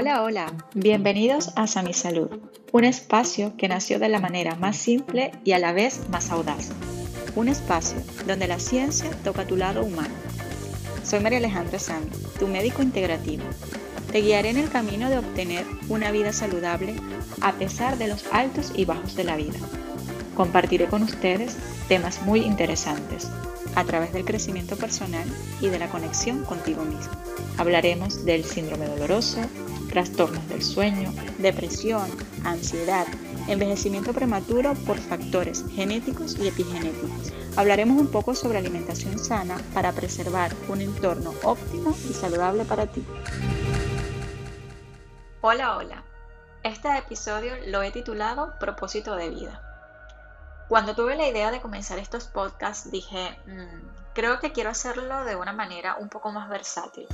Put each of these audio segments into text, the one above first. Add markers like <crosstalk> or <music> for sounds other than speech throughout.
Hola, hola, bienvenidos a Sami Salud, un espacio que nació de la manera más simple y a la vez más audaz. Un espacio donde la ciencia toca tu lado humano. Soy María Alejandra Sami, tu médico integrativo. Te guiaré en el camino de obtener una vida saludable a pesar de los altos y bajos de la vida. Compartiré con ustedes temas muy interesantes a través del crecimiento personal y de la conexión contigo mismo. Hablaremos del síndrome doloroso, trastornos del sueño, depresión, ansiedad, envejecimiento prematuro por factores genéticos y epigenéticos. Hablaremos un poco sobre alimentación sana para preservar un entorno óptimo y saludable para ti. Hola, hola. Este episodio lo he titulado Propósito de vida. Cuando tuve la idea de comenzar estos podcasts dije, mm, creo que quiero hacerlo de una manera un poco más versátil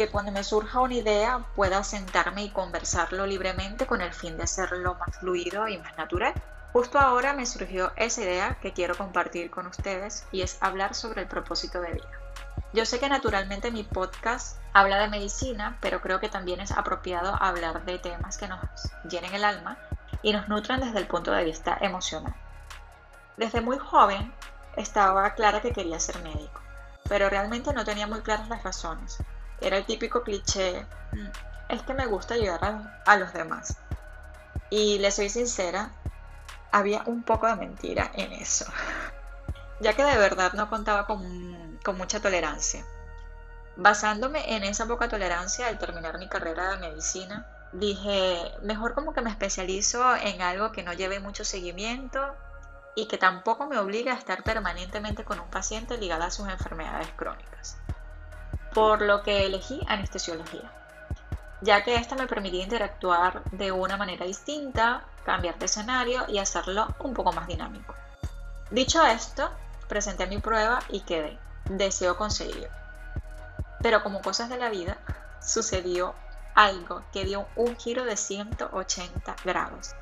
que cuando me surja una idea pueda sentarme y conversarlo libremente con el fin de hacerlo más fluido y más natural. Justo ahora me surgió esa idea que quiero compartir con ustedes y es hablar sobre el propósito de vida. Yo sé que naturalmente mi podcast habla de medicina, pero creo que también es apropiado hablar de temas que nos llenen el alma y nos nutran desde el punto de vista emocional. Desde muy joven estaba clara que quería ser médico, pero realmente no tenía muy claras las razones. Era el típico cliché, mm, es que me gusta ayudar a, los demás. Y le soy sincera, había un poco de mentira en eso, <laughs> ya que de verdad no contaba con, con mucha tolerancia. Basándome en esa poca tolerancia al terminar mi carrera de medicina, dije, mejor como que me especializo en algo que no lleve mucho seguimiento y que tampoco me obligue a estar permanentemente con un paciente ligado a sus enfermedades crónicas por lo que elegí anestesiología, ya que esta me permitía interactuar de una manera distinta, cambiar de escenario y hacerlo un poco más dinámico. Dicho esto, presenté mi prueba y quedé. Deseo conseguirlo. Pero como cosas de la vida, sucedió algo que dio un giro de 180 grados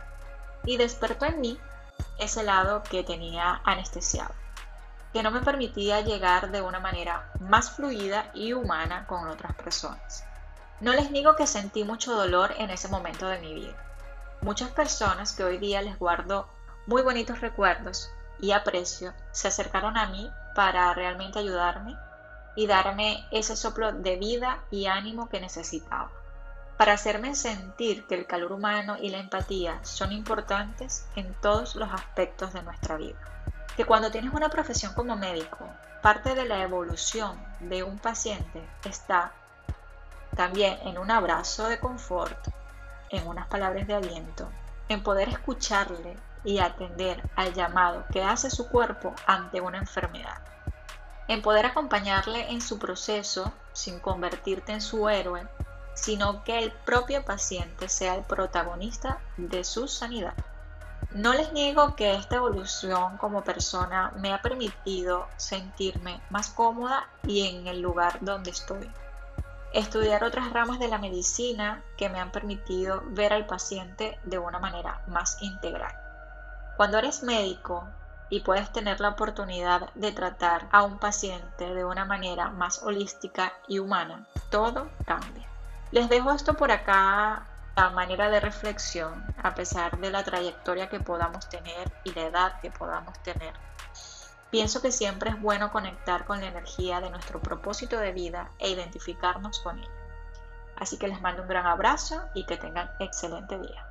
y despertó en mí ese lado que tenía anestesiado que no me permitía llegar de una manera más fluida y humana con otras personas. No les digo que sentí mucho dolor en ese momento de mi vida. Muchas personas que hoy día les guardo muy bonitos recuerdos y aprecio se acercaron a mí para realmente ayudarme y darme ese soplo de vida y ánimo que necesitaba, para hacerme sentir que el calor humano y la empatía son importantes en todos los aspectos de nuestra vida que cuando tienes una profesión como médico, parte de la evolución de un paciente está también en un abrazo de confort, en unas palabras de aliento, en poder escucharle y atender al llamado que hace su cuerpo ante una enfermedad, en poder acompañarle en su proceso sin convertirte en su héroe, sino que el propio paciente sea el protagonista de su sanidad. No les niego que esta evolución como persona me ha permitido sentirme más cómoda y en el lugar donde estoy. Estudiar otras ramas de la medicina que me han permitido ver al paciente de una manera más integral. Cuando eres médico y puedes tener la oportunidad de tratar a un paciente de una manera más holística y humana, todo cambia. Les dejo esto por acá manera de reflexión, a pesar de la trayectoria que podamos tener y la edad que podamos tener. Pienso que siempre es bueno conectar con la energía de nuestro propósito de vida e identificarnos con ella. Así que les mando un gran abrazo y que tengan excelente día.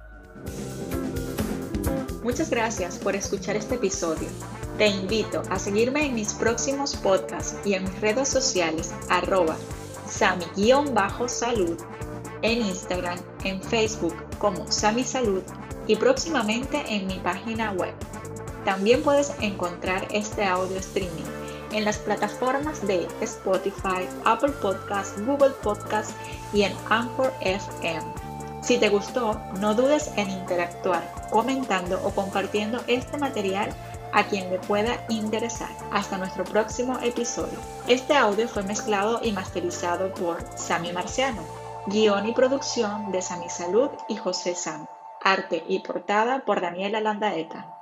Muchas gracias por escuchar este episodio. Te invito a seguirme en mis próximos podcasts y en mis redes sociales arroba sami-salud en Instagram, en Facebook como Sami Salud y próximamente en mi página web. También puedes encontrar este audio streaming en las plataformas de Spotify, Apple Podcast, Google Podcast y en Anchor FM. Si te gustó, no dudes en interactuar, comentando o compartiendo este material a quien le pueda interesar. Hasta nuestro próximo episodio. Este audio fue mezclado y masterizado por Sami Marciano. Guión y producción de Sami Salud y José Sam. Arte y portada por Daniela Landaeta.